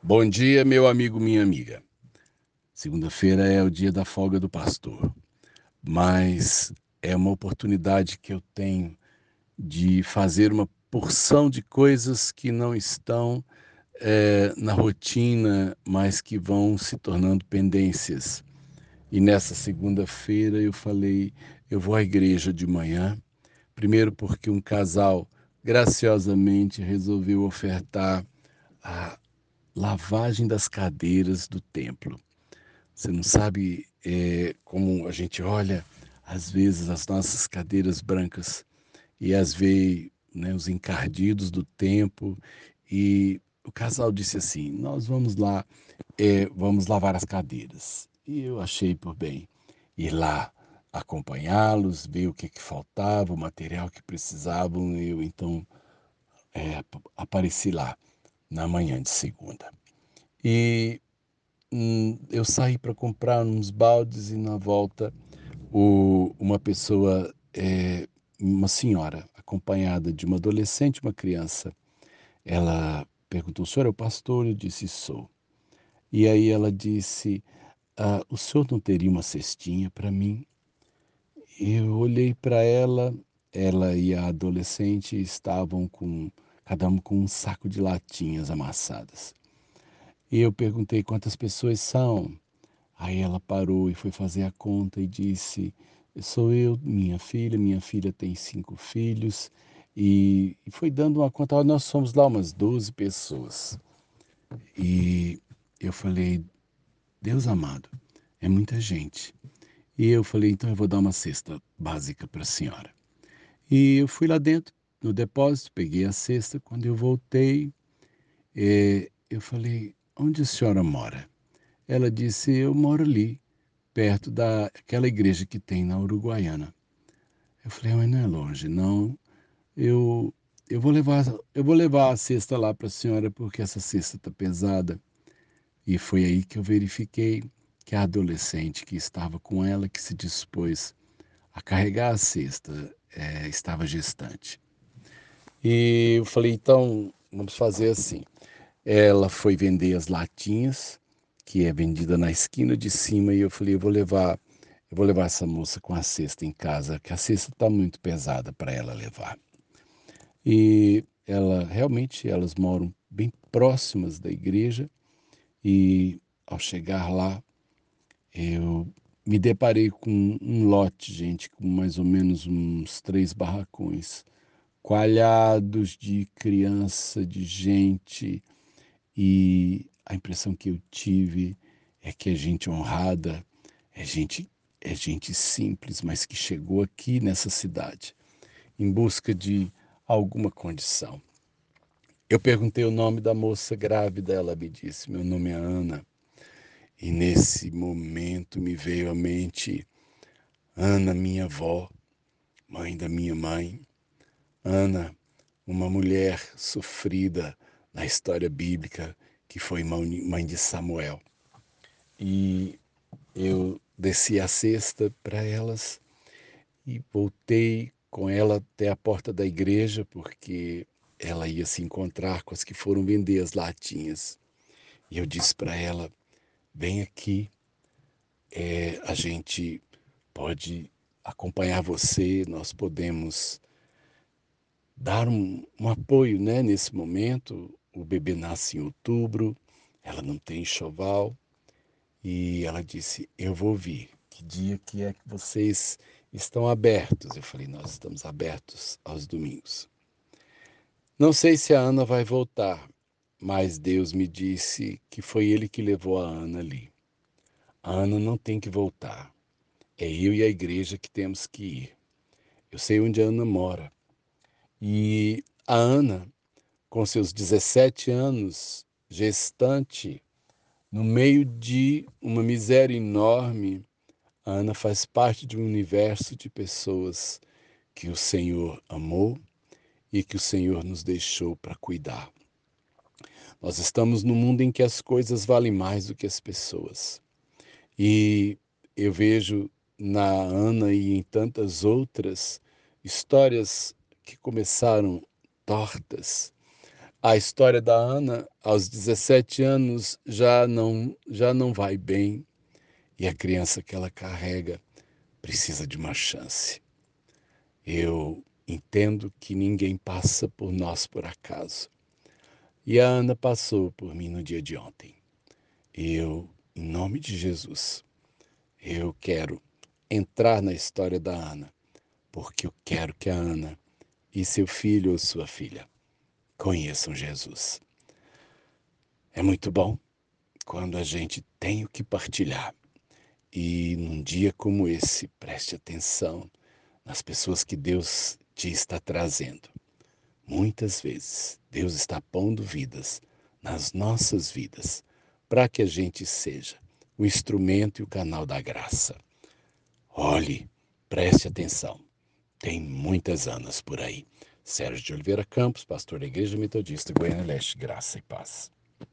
Bom dia, meu amigo, minha amiga. Segunda-feira é o dia da folga do pastor, mas é uma oportunidade que eu tenho de fazer uma porção de coisas que não estão é, na rotina, mas que vão se tornando pendências. E nessa segunda-feira eu falei, eu vou à igreja de manhã, primeiro porque um casal graciosamente resolveu ofertar a lavagem das cadeiras do templo. Você não sabe é, como a gente olha, às vezes, as nossas cadeiras brancas e as vê né, os encardidos do tempo. E o casal disse assim: Nós vamos lá, é, vamos lavar as cadeiras. E eu achei por bem ir lá acompanhá-los, ver o que, que faltava, o material que precisavam. Eu então é, apareci lá na manhã de segunda. E hum, eu saí para comprar uns baldes e na volta o, uma pessoa, é, uma senhora, acompanhada de uma adolescente, uma criança, ela perguntou: o senhor é o pastor? Eu disse: sou. E aí ela disse: ah, o senhor não teria uma cestinha para mim? Eu olhei para ela, ela e a adolescente estavam com cada um com um saco de latinhas amassadas. E eu perguntei quantas pessoas são. Aí ela parou e foi fazer a conta e disse: Sou eu, minha filha, minha filha tem cinco filhos. E, foi dando uma conta, nós somos lá umas 12 pessoas. E eu falei: Deus amado, é muita gente. E eu falei: então eu vou dar uma cesta básica para a senhora. E eu fui lá dentro, no depósito, peguei a cesta. Quando eu voltei, é, eu falei: Onde a senhora mora? Ela disse: Eu moro ali, perto daquela igreja que tem na Uruguaiana. Eu falei: Mas não é longe, não. Eu, eu, vou, levar, eu vou levar a cesta lá para a senhora porque essa cesta está pesada. E foi aí que eu verifiquei que a adolescente que estava com ela, que se dispôs a carregar a cesta, é, estava gestante. E eu falei, então, vamos fazer assim. Ela foi vender as latinhas, que é vendida na esquina de cima, e eu falei, eu vou levar, eu vou levar essa moça com a cesta em casa, que a cesta está muito pesada para ela levar. E ela realmente elas moram bem próximas da igreja e ao chegar lá eu me deparei com um lote, gente, com mais ou menos uns três barracões coalhados de criança, de gente, e a impressão que eu tive é que é gente honrada, é gente, é gente simples, mas que chegou aqui nessa cidade em busca de alguma condição. Eu perguntei o nome da moça grávida, ela me disse: Meu nome é Ana. E nesse momento me veio à mente Ana, minha avó, mãe da minha mãe, Ana, uma mulher sofrida na história bíblica, que foi mãe de Samuel. E eu desci a cesta para elas e voltei com ela até a porta da igreja, porque ela ia se encontrar com as que foram vender as latinhas. E eu disse para ela: vem aqui, é, a gente pode acompanhar você, nós podemos dar um, um apoio né, nesse momento. O bebê nasce em outubro, ela não tem enxoval. E ela disse: Eu vou vir. Que dia que é que vocês estão abertos? Eu falei: Nós estamos abertos aos domingos. Não sei se a Ana vai voltar, mas Deus me disse que foi Ele que levou a Ana ali. A Ana não tem que voltar. É eu e a igreja que temos que ir. Eu sei onde a Ana mora. E a Ana, com seus 17 anos, gestante, no meio de uma miséria enorme, a Ana faz parte de um universo de pessoas que o Senhor amou e que o Senhor nos deixou para cuidar. Nós estamos num mundo em que as coisas valem mais do que as pessoas. E eu vejo na Ana e em tantas outras histórias que começaram tortas, a história da Ana, aos 17 anos, já não, já não vai bem e a criança que ela carrega precisa de uma chance. Eu entendo que ninguém passa por nós por acaso. E a Ana passou por mim no dia de ontem. Eu, em nome de Jesus, eu quero entrar na história da Ana, porque eu quero que a Ana e seu filho ou sua filha conheçam Jesus. É muito bom quando a gente tem o que partilhar. E num dia como esse, preste atenção nas pessoas que Deus te está trazendo. Muitas vezes, Deus está pondo vidas nas nossas vidas para que a gente seja o instrumento e o canal da graça. Olhe, preste atenção. Tem muitas anas por aí. Sérgio de Oliveira Campos, pastor da Igreja Metodista Goiânia Leste, graça e paz.